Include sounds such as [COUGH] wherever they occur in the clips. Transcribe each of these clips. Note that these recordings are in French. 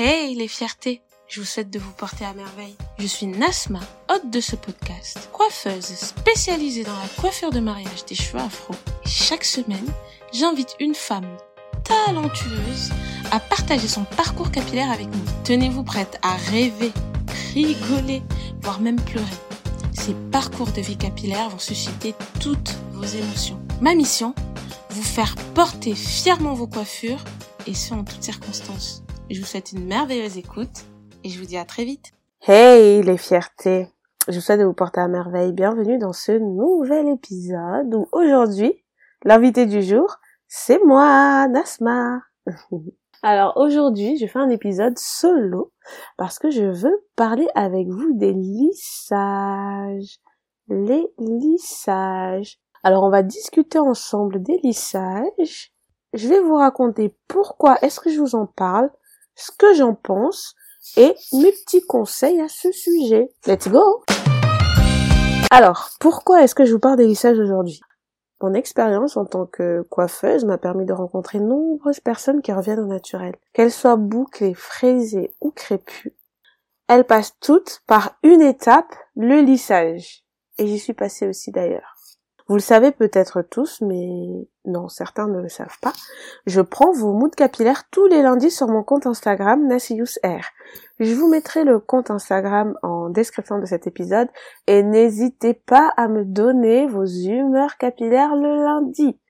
Hey les fiertés je vous souhaite de vous porter à merveille. Je suis Nasma, hôte de ce podcast, coiffeuse spécialisée dans la coiffure de mariage des cheveux afro. Chaque semaine, j'invite une femme talentueuse à partager son parcours capillaire avec nous. Tenez-vous prête à rêver, rigoler, voire même pleurer. Ces parcours de vie capillaire vont susciter toutes vos émotions. Ma mission, vous faire porter fièrement vos coiffures et ce en toutes circonstances. Je vous souhaite une merveilleuse écoute et je vous dis à très vite. Hey les fiertés Je vous souhaite de vous porter à merveille. Bienvenue dans ce nouvel épisode où aujourd'hui, l'invité du jour, c'est moi, Nasma. [LAUGHS] Alors aujourd'hui, je fais un épisode solo parce que je veux parler avec vous des lissages. Les lissages. Alors on va discuter ensemble des lissages. Je vais vous raconter pourquoi est-ce que je vous en parle, ce que j'en pense et mes petits conseils à ce sujet. Let's go Alors, pourquoi est-ce que je vous parle des lissages aujourd'hui? Mon expérience en tant que coiffeuse m'a permis de rencontrer nombreuses personnes qui reviennent au naturel. Qu'elles soient bouclées, fraisées ou crépues, elles passent toutes par une étape, le lissage. Et j'y suis passée aussi d'ailleurs. Vous le savez peut-être tous, mais non, certains ne le savent pas. Je prends vos moods capillaires tous les lundis sur mon compte Instagram Nassius Je vous mettrai le compte Instagram en description de cet épisode et n'hésitez pas à me donner vos humeurs capillaires le lundi.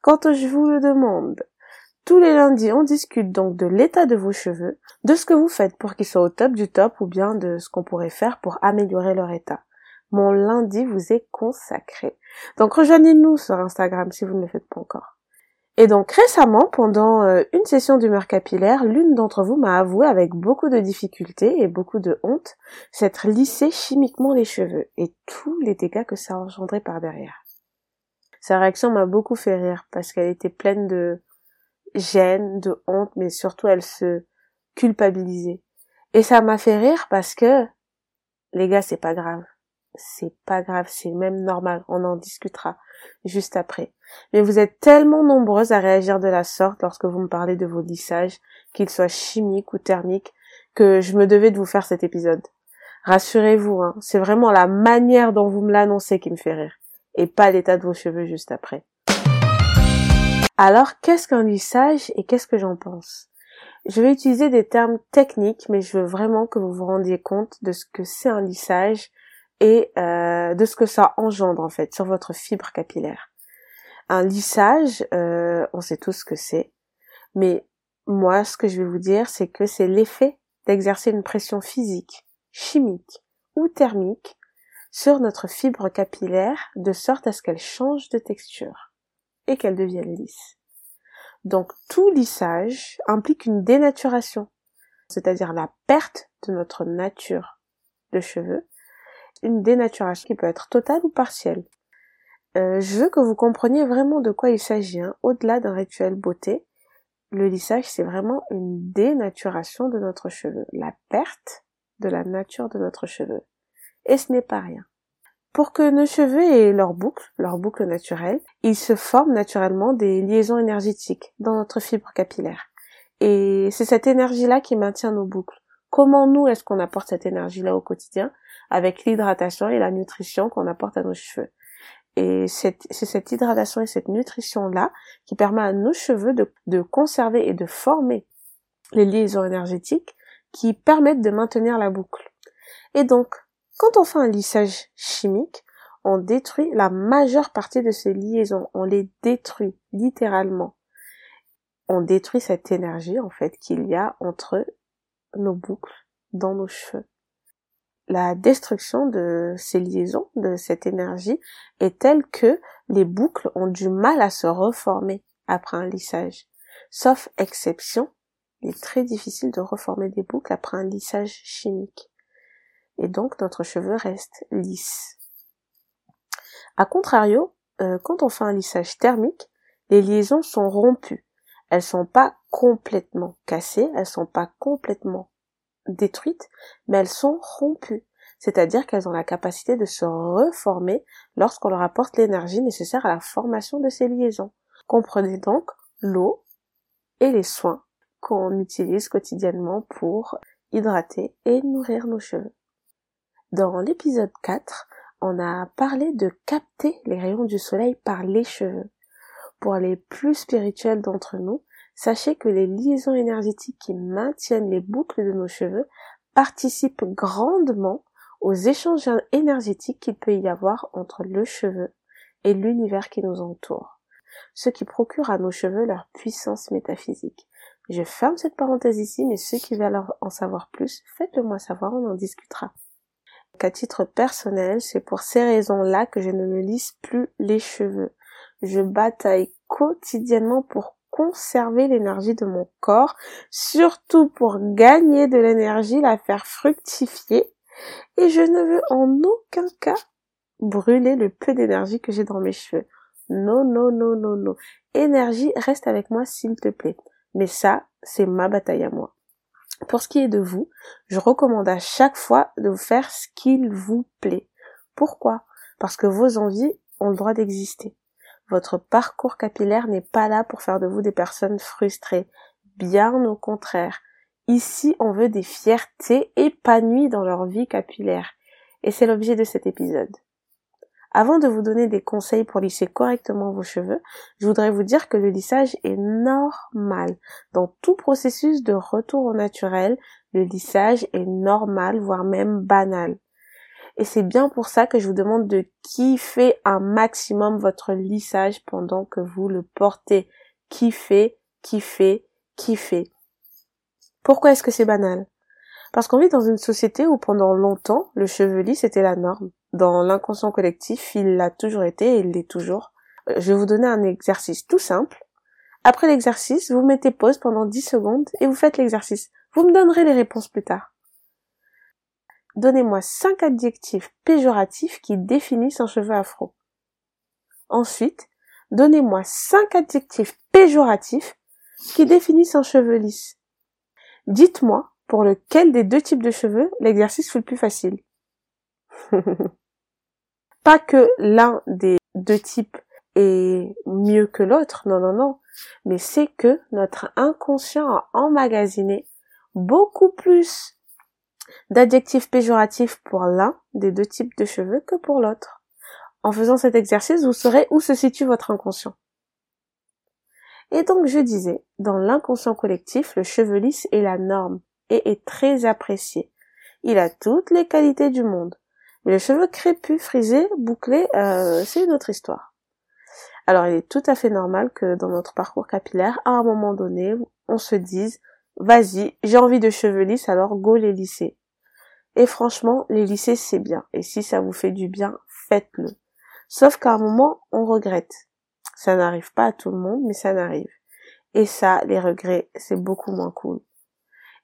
Quand je vous le demande, tous les lundis, on discute donc de l'état de vos cheveux, de ce que vous faites pour qu'ils soient au top du top ou bien de ce qu'on pourrait faire pour améliorer leur état. Mon lundi vous est consacré. Donc rejoignez-nous sur Instagram si vous ne le faites pas encore. Et donc récemment, pendant euh, une session d'humeur capillaire, l'une d'entre vous m'a avoué avec beaucoup de difficultés et beaucoup de honte s'être lissé chimiquement les cheveux et tous les dégâts que ça a engendré par derrière. Sa réaction m'a beaucoup fait rire parce qu'elle était pleine de gêne, de honte, mais surtout elle se culpabilisait. Et ça m'a fait rire parce que, les gars, c'est pas grave c'est pas grave, c'est même normal, on en discutera juste après. Mais vous êtes tellement nombreuses à réagir de la sorte lorsque vous me parlez de vos lissages, qu'ils soient chimiques ou thermiques, que je me devais de vous faire cet épisode. Rassurez-vous, hein, c'est vraiment la manière dont vous me l'annoncez qui me fait rire, et pas l'état de vos cheveux juste après. Alors, qu'est-ce qu'un lissage et qu'est-ce que j'en pense? Je vais utiliser des termes techniques, mais je veux vraiment que vous vous rendiez compte de ce que c'est un lissage et euh, de ce que ça engendre en fait sur votre fibre capillaire. Un lissage, euh, on sait tous ce que c'est, mais moi ce que je vais vous dire c'est que c'est l'effet d'exercer une pression physique, chimique ou thermique sur notre fibre capillaire de sorte à ce qu'elle change de texture et qu'elle devienne lisse. Donc tout lissage implique une dénaturation, c'est-à-dire la perte de notre nature de cheveux dénaturation qui peut être totale ou partielle. Euh, je veux que vous compreniez vraiment de quoi il s'agit. Hein. Au-delà d'un rituel beauté, le lissage, c'est vraiment une dénaturation de notre cheveu, la perte de la nature de notre cheveu. Et ce n'est pas rien. Pour que nos cheveux aient leur boucle, leur boucle naturelle, il se forment naturellement des liaisons énergétiques dans notre fibre capillaire. Et c'est cette énergie-là qui maintient nos boucles. Comment nous est-ce qu'on apporte cette énergie-là au quotidien avec l'hydratation et la nutrition qu'on apporte à nos cheveux? Et c'est cette hydratation et cette nutrition-là qui permet à nos cheveux de, conserver et de former les liaisons énergétiques qui permettent de maintenir la boucle. Et donc, quand on fait un lissage chimique, on détruit la majeure partie de ces liaisons. On les détruit littéralement. On détruit cette énergie en fait qu'il y a entre nos boucles dans nos cheveux la destruction de ces liaisons, de cette énergie, est telle que les boucles ont du mal à se reformer après un lissage. Sauf exception, il est très difficile de reformer des boucles après un lissage chimique. Et donc notre cheveu reste lisse. A contrario, euh, quand on fait un lissage thermique, les liaisons sont rompues. Elles sont pas complètement cassées, elles sont pas complètement détruites, mais elles sont rompues. C'est-à-dire qu'elles ont la capacité de se reformer lorsqu'on leur apporte l'énergie nécessaire à la formation de ces liaisons. Comprenez donc l'eau et les soins qu'on utilise quotidiennement pour hydrater et nourrir nos cheveux. Dans l'épisode 4, on a parlé de capter les rayons du soleil par les cheveux. Pour les plus spirituels d'entre nous, sachez que les liaisons énergétiques qui maintiennent les boucles de nos cheveux participent grandement aux échanges énergétiques qu'il peut y avoir entre le cheveu et l'univers qui nous entoure, ce qui procure à nos cheveux leur puissance métaphysique. Je ferme cette parenthèse ici, mais ceux qui veulent en savoir plus, faites-le moi savoir, on en discutera. Qu'à titre personnel, c'est pour ces raisons-là que je ne me lisse plus les cheveux. Je bataille quotidiennement pour conserver l'énergie de mon corps, surtout pour gagner de l'énergie, la faire fructifier, et je ne veux en aucun cas brûler le peu d'énergie que j'ai dans mes cheveux. Non, non, non, non, non. Énergie, reste avec moi s'il te plaît. Mais ça, c'est ma bataille à moi. Pour ce qui est de vous, je recommande à chaque fois de faire ce qu'il vous plaît. Pourquoi? Parce que vos envies ont le droit d'exister. Votre parcours capillaire n'est pas là pour faire de vous des personnes frustrées. Bien au contraire. Ici, on veut des fiertés épanouies dans leur vie capillaire. Et c'est l'objet de cet épisode. Avant de vous donner des conseils pour lisser correctement vos cheveux, je voudrais vous dire que le lissage est normal. Dans tout processus de retour au naturel, le lissage est normal, voire même banal. Et c'est bien pour ça que je vous demande de kiffer un maximum votre lissage pendant que vous le portez. Kiffer, kiffer, kiffer. Pourquoi est-ce que c'est banal? Parce qu'on vit dans une société où pendant longtemps, le cheveu lisse était la norme. Dans l'inconscient collectif, il l'a toujours été et il l'est toujours. Euh, je vais vous donner un exercice tout simple. Après l'exercice, vous mettez pause pendant 10 secondes et vous faites l'exercice. Vous me donnerez les réponses plus tard. Donnez-moi cinq adjectifs péjoratifs qui définissent un cheveu afro. Ensuite, donnez-moi cinq adjectifs péjoratifs qui définissent un cheveu lisse. Dites-moi pour lequel des deux types de cheveux l'exercice fut le plus facile? [LAUGHS] Pas que l'un des deux types est mieux que l'autre, non, non, non, mais c'est que notre inconscient a emmagasiné beaucoup plus d'adjectifs péjoratifs pour l'un des deux types de cheveux que pour l'autre. En faisant cet exercice, vous saurez où se situe votre inconscient. Et donc je disais, dans l'inconscient collectif, le cheveu lisse est la norme et est très apprécié. Il a toutes les qualités du monde. Mais le cheveu crépus, frisé, bouclé, euh, c'est une autre histoire. Alors il est tout à fait normal que dans notre parcours capillaire, à un moment donné, on se dise vas-y, j'ai envie de cheveux lisses, alors go les lisser. Et franchement, les lisser, c'est bien. Et si ça vous fait du bien, faites-le. Sauf qu'à un moment, on regrette. Ça n'arrive pas à tout le monde, mais ça n'arrive. Et ça, les regrets, c'est beaucoup moins cool.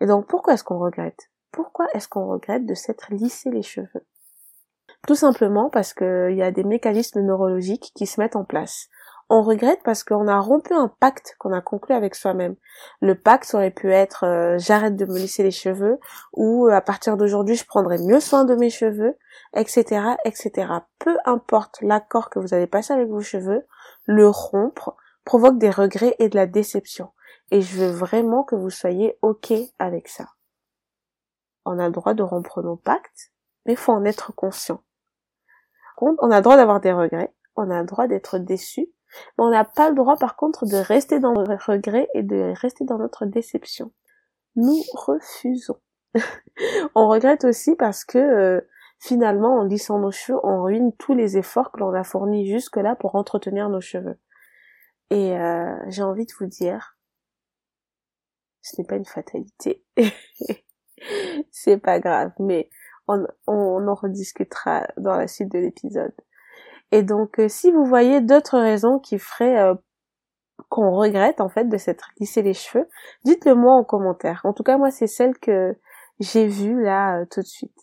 Et donc, pourquoi est-ce qu'on regrette? Pourquoi est-ce qu'on regrette de s'être lissé les cheveux? Tout simplement parce qu'il y a des mécanismes neurologiques qui se mettent en place on regrette parce qu'on a rompu un pacte qu'on a conclu avec soi-même. Le pacte aurait pu être euh, j'arrête de me lisser les cheveux ou euh, à partir d'aujourd'hui je prendrai mieux soin de mes cheveux, etc., etc. Peu importe l'accord que vous avez passé avec vos cheveux, le rompre provoque des regrets et de la déception. Et je veux vraiment que vous soyez ok avec ça. On a le droit de rompre nos pactes, mais faut en être conscient. On a le droit d'avoir des regrets, on a le droit d'être déçu, mais on n'a pas le droit par contre de rester dans notre regret et de rester dans notre déception. Nous refusons. [LAUGHS] on regrette aussi parce que euh, finalement en lissant nos cheveux, on ruine tous les efforts que l'on a fournis jusque-là pour entretenir nos cheveux. Et euh, j'ai envie de vous dire, ce n'est pas une fatalité. [LAUGHS] C'est pas grave, mais on, on en rediscutera dans la suite de l'épisode. Et donc, euh, si vous voyez d'autres raisons qui feraient euh, qu'on regrette en fait de s'être lissé les cheveux, dites-le moi en commentaire. En tout cas, moi, c'est celle que j'ai vue là euh, tout de suite.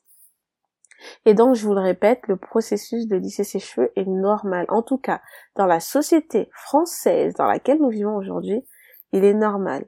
Et donc, je vous le répète, le processus de lisser ses cheveux est normal. En tout cas, dans la société française dans laquelle nous vivons aujourd'hui, il est normal.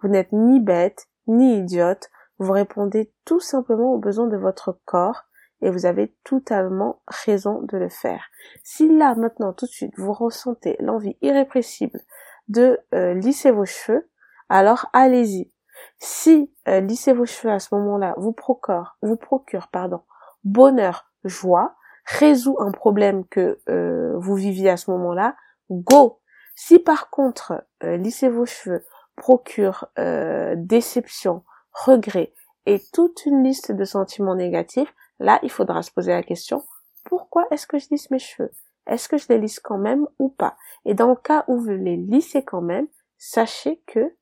Vous n'êtes ni bête, ni idiote, vous répondez tout simplement aux besoins de votre corps et vous avez totalement raison de le faire. Si là, maintenant, tout de suite, vous ressentez l'envie irrépressible de euh, lisser vos cheveux, alors allez-y. Si euh, lisser vos cheveux à ce moment-là vous procure, vous procure pardon, bonheur, joie, résout un problème que euh, vous viviez à ce moment-là, go. Si par contre euh, lisser vos cheveux procure euh, déception, regret et toute une liste de sentiments négatifs, là il faudra se poser la question pourquoi est-ce que je lisse mes cheveux? Est-ce que je les lisse quand même ou pas? Et dans le cas où vous les lissez quand même, sachez que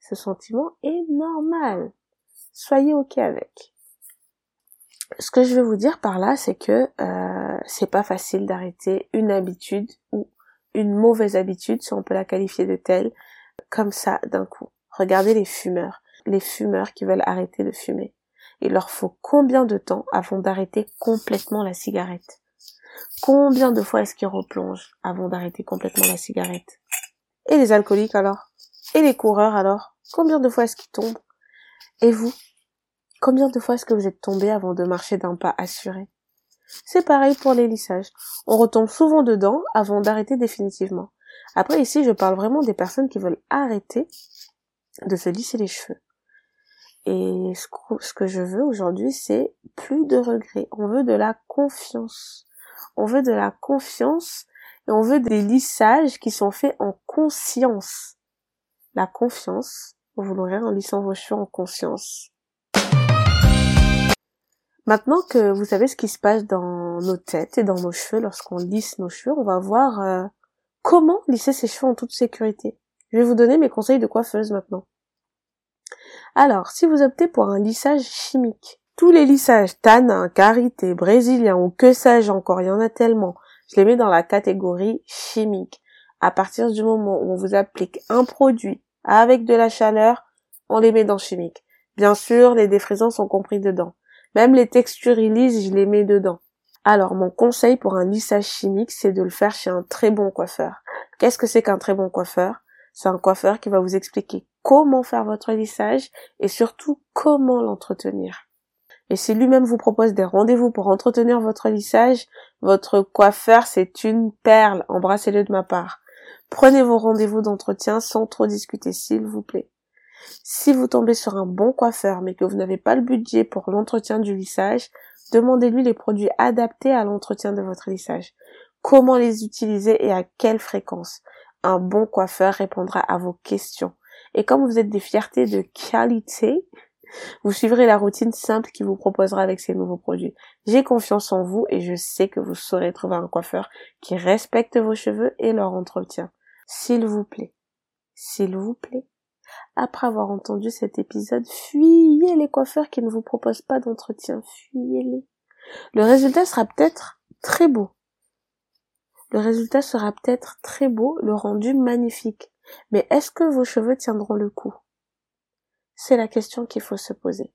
ce sentiment est normal. Soyez ok avec. Ce que je veux vous dire par là, c'est que euh, c'est pas facile d'arrêter une habitude ou une mauvaise habitude, si on peut la qualifier de telle, comme ça d'un coup. Regardez les fumeurs, les fumeurs qui veulent arrêter de fumer. Il leur faut combien de temps avant d'arrêter complètement la cigarette? Combien de fois est-ce qu'ils replongent avant d'arrêter complètement la cigarette? Et les alcooliques alors? Et les coureurs alors? Combien de fois est-ce qu'ils tombent? Et vous? Combien de fois est-ce que vous êtes tombé avant de marcher d'un pas assuré? C'est pareil pour les lissages. On retombe souvent dedans avant d'arrêter définitivement. Après ici, je parle vraiment des personnes qui veulent arrêter de se lisser les cheveux. Et ce que je veux aujourd'hui, c'est plus de regrets. On veut de la confiance. On veut de la confiance et on veut des lissages qui sont faits en conscience. La confiance, vous l'aurez en lissant vos cheveux en conscience. Maintenant que vous savez ce qui se passe dans nos têtes et dans nos cheveux lorsqu'on lisse nos cheveux, on va voir euh, comment lisser ses cheveux en toute sécurité. Je vais vous donner mes conseils de coiffeuse maintenant. Alors, si vous optez pour un lissage chimique, tous les lissages tanin, karité, brésilien ou que sais-je encore, il y en a tellement, je les mets dans la catégorie chimique. À partir du moment où on vous applique un produit avec de la chaleur, on les met dans chimique. Bien sûr, les défrisants sont compris dedans. Même les textures lisses, je les mets dedans. Alors, mon conseil pour un lissage chimique, c'est de le faire chez un très bon coiffeur. Qu'est-ce que c'est qu'un très bon coiffeur? C'est un coiffeur qui va vous expliquer comment faire votre lissage et surtout comment l'entretenir. Et si lui-même vous propose des rendez-vous pour entretenir votre lissage, votre coiffeur, c'est une perle. Embrassez-le de ma part. Prenez vos rendez-vous d'entretien sans trop discuter, s'il vous plaît. Si vous tombez sur un bon coiffeur mais que vous n'avez pas le budget pour l'entretien du lissage, demandez-lui les produits adaptés à l'entretien de votre lissage. Comment les utiliser et à quelle fréquence? Un bon coiffeur répondra à vos questions. Et comme vous êtes des fiertés de qualité, vous suivrez la routine simple qu'il vous proposera avec ces nouveaux produits. J'ai confiance en vous et je sais que vous saurez trouver un coiffeur qui respecte vos cheveux et leur entretien. S'il vous plaît, s'il vous plaît, après avoir entendu cet épisode, fuyez les coiffeurs qui ne vous proposent pas d'entretien, fuyez-les. Le résultat sera peut-être très beau. Le résultat sera peut-être très beau, le rendu magnifique. Mais est-ce que vos cheveux tiendront le coup? C'est la question qu'il faut se poser.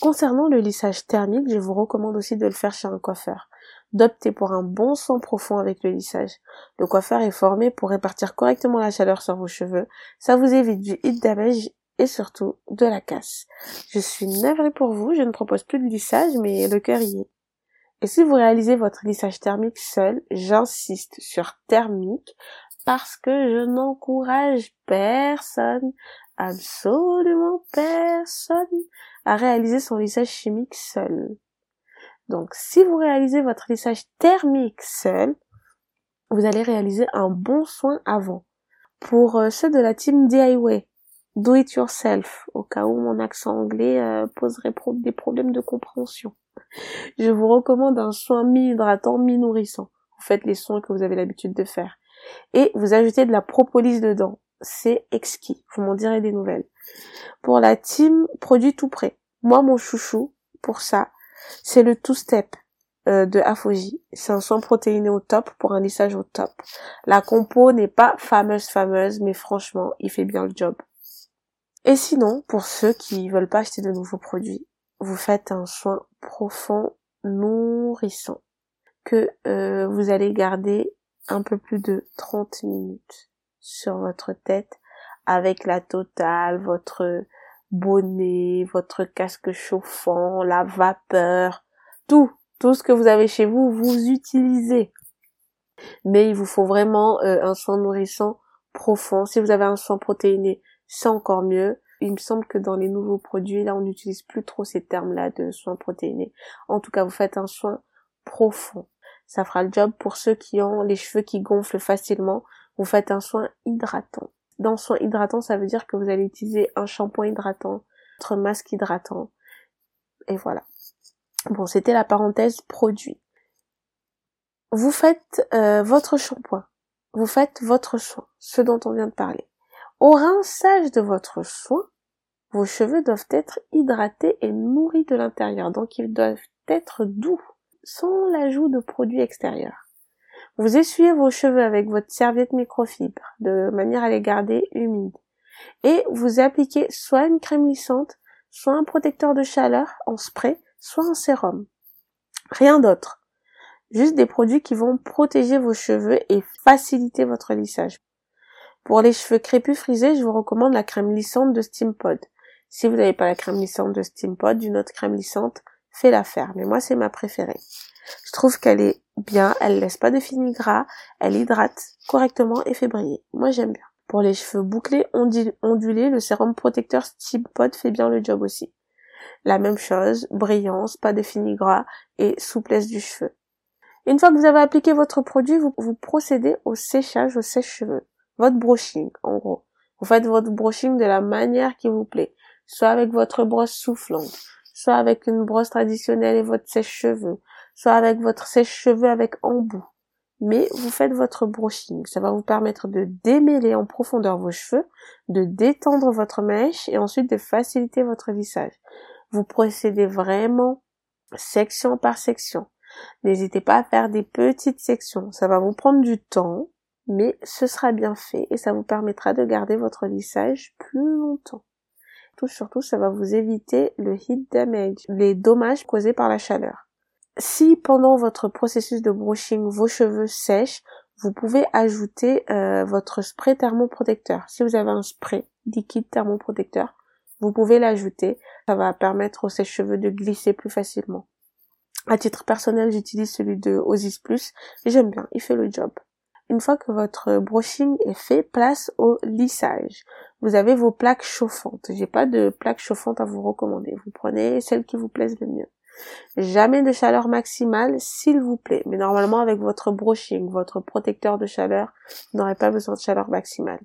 Concernant le lissage thermique, je vous recommande aussi de le faire chez un coiffeur. D'opter pour un bon son profond avec le lissage. Le coiffeur est formé pour répartir correctement la chaleur sur vos cheveux. Ça vous évite du heat damage et surtout de la casse. Je suis navrée pour vous, je ne propose plus de lissage, mais le cœur y est. Et si vous réalisez votre lissage thermique seul, j'insiste sur thermique parce que je n'encourage personne, absolument personne, à réaliser son lissage chimique seul. Donc, si vous réalisez votre lissage thermique seul, vous allez réaliser un bon soin avant. Pour euh, ceux de la team DIY, do it yourself, au cas où mon accent anglais euh, poserait des problèmes de compréhension. Je vous recommande un soin mi-hydratant, mi-nourrissant. Vous faites les soins que vous avez l'habitude de faire et vous ajoutez de la propolis dedans. C'est exquis. Vous m'en direz des nouvelles. Pour la team produit tout prêt. Moi, mon chouchou, pour ça, c'est le two step euh, de Afoji. C'est un soin protéiné au top pour un lissage au top. La compo n'est pas fameuse fameuse, mais franchement, il fait bien le job. Et sinon, pour ceux qui veulent pas acheter de nouveaux produits, vous faites un soin profond, nourrissant, que euh, vous allez garder un peu plus de 30 minutes sur votre tête avec la totale, votre bonnet, votre casque chauffant, la vapeur, tout, tout ce que vous avez chez vous, vous utilisez. Mais il vous faut vraiment euh, un soin nourrissant profond. Si vous avez un soin protéiné, c'est encore mieux. Il me semble que dans les nouveaux produits, là, on n'utilise plus trop ces termes-là de soins protéinés. En tout cas, vous faites un soin profond. Ça fera le job pour ceux qui ont les cheveux qui gonflent facilement. Vous faites un soin hydratant. Dans soin hydratant, ça veut dire que vous allez utiliser un shampoing hydratant, votre masque hydratant. Et voilà. Bon, c'était la parenthèse produit. Vous faites euh, votre shampoing. Vous faites votre soin, ce dont on vient de parler. Au rinçage de votre soin, vos cheveux doivent être hydratés et nourris de l'intérieur, donc ils doivent être doux, sans l'ajout de produits extérieurs. Vous essuyez vos cheveux avec votre serviette microfibre, de manière à les garder humides. Et vous appliquez soit une crème lissante, soit un protecteur de chaleur en spray, soit un sérum. Rien d'autre. Juste des produits qui vont protéger vos cheveux et faciliter votre lissage. Pour les cheveux crépus frisés, je vous recommande la crème lissante de Steampod. Si vous n'avez pas la crème lissante de Steampod, d'une autre crème lissante, faites la faire. Mais moi, c'est ma préférée. Je trouve qu'elle est bien, elle laisse pas de fini gras, elle hydrate correctement et fait briller. Moi, j'aime bien. Pour les cheveux bouclés ondulés, le sérum protecteur Steampod fait bien le job aussi. La même chose, brillance, pas de fini gras et souplesse du cheveu. Une fois que vous avez appliqué votre produit, vous, vous procédez au séchage, au sèche-cheveux. Votre brushing, en gros. Vous faites votre brushing de la manière qui vous plaît soit avec votre brosse soufflante, soit avec une brosse traditionnelle et votre sèche-cheveux, soit avec votre sèche-cheveux avec embout. Mais vous faites votre brushing. Ça va vous permettre de démêler en profondeur vos cheveux, de détendre votre mèche et ensuite de faciliter votre lissage. Vous procédez vraiment section par section. N'hésitez pas à faire des petites sections. Ça va vous prendre du temps, mais ce sera bien fait et ça vous permettra de garder votre lissage plus longtemps surtout, ça va vous éviter le heat damage, les dommages causés par la chaleur. Si pendant votre processus de brushing vos cheveux sèchent, vous pouvez ajouter euh, votre spray thermoprotecteur. Si vous avez un spray liquide thermoprotecteur, vous pouvez l'ajouter. Ça va permettre aux sèche-cheveux de glisser plus facilement. À titre personnel, j'utilise celui de Osis Plus j'aime bien, il fait le job. Une fois que votre brushing est fait, place au lissage. Vous avez vos plaques chauffantes. J'ai pas de plaques chauffantes à vous recommander. Vous prenez celles qui vous plaisent le mieux. Jamais de chaleur maximale, s'il vous plaît. Mais normalement, avec votre brushing, votre protecteur de chaleur, vous n'aurez pas besoin de chaleur maximale.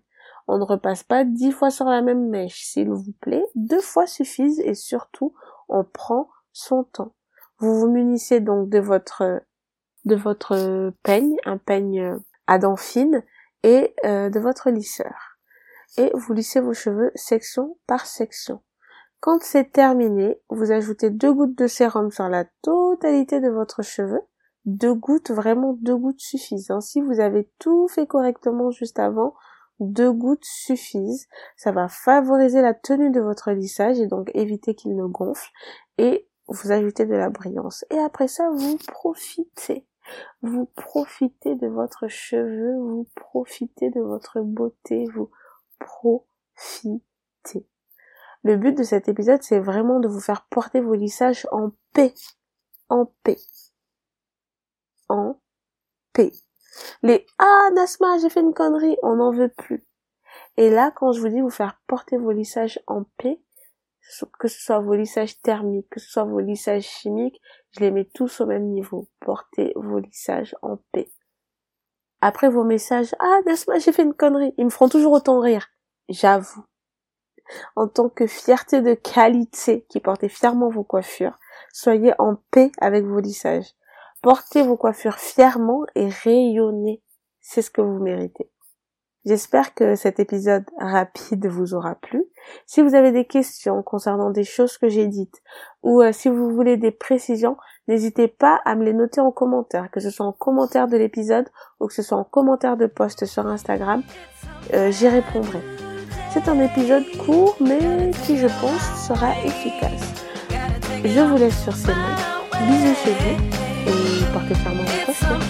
On ne repasse pas dix fois sur la même mèche, s'il vous plaît. Deux fois suffisent et surtout, on prend son temps. Vous vous munissez donc de votre de votre peigne, un peigne à dents fines et euh, de votre lisseur. Et vous lissez vos cheveux section par section. Quand c'est terminé, vous ajoutez deux gouttes de sérum sur la totalité de votre cheveu. Deux gouttes, vraiment deux gouttes suffisent. Hein. Si vous avez tout fait correctement juste avant, deux gouttes suffisent. Ça va favoriser la tenue de votre lissage et donc éviter qu'il ne gonfle. Et vous ajoutez de la brillance. Et après ça, vous profitez. Vous profitez de votre cheveu, vous profitez de votre beauté, vous profitez. Le but de cet épisode, c'est vraiment de vous faire porter vos lissages en paix. En paix. En paix. Les Ah Nasma, j'ai fait une connerie, on n'en veut plus. Et là, quand je vous dis vous faire porter vos lissages en paix, que ce soit vos lissages thermiques, que ce soit vos lissages chimiques, je les mets tous au même niveau. Portez vos lissages en paix. Après vos messages, ah Nasma, j'ai fait une connerie, ils me feront toujours autant rire. J'avoue. En tant que fierté de qualité qui portez fièrement vos coiffures, soyez en paix avec vos lissages. Portez vos coiffures fièrement et rayonnez. C'est ce que vous méritez. J'espère que cet épisode rapide vous aura plu. Si vous avez des questions concernant des choses que j'ai dites ou euh, si vous voulez des précisions, n'hésitez pas à me les noter en commentaire, que ce soit en commentaire de l'épisode ou que ce soit en commentaire de post sur Instagram, euh, j'y répondrai. C'est un épisode court mais qui je pense sera efficace. Je vous laisse sur ces mots. Bisous chez vous et portez fièrement vos coiffures.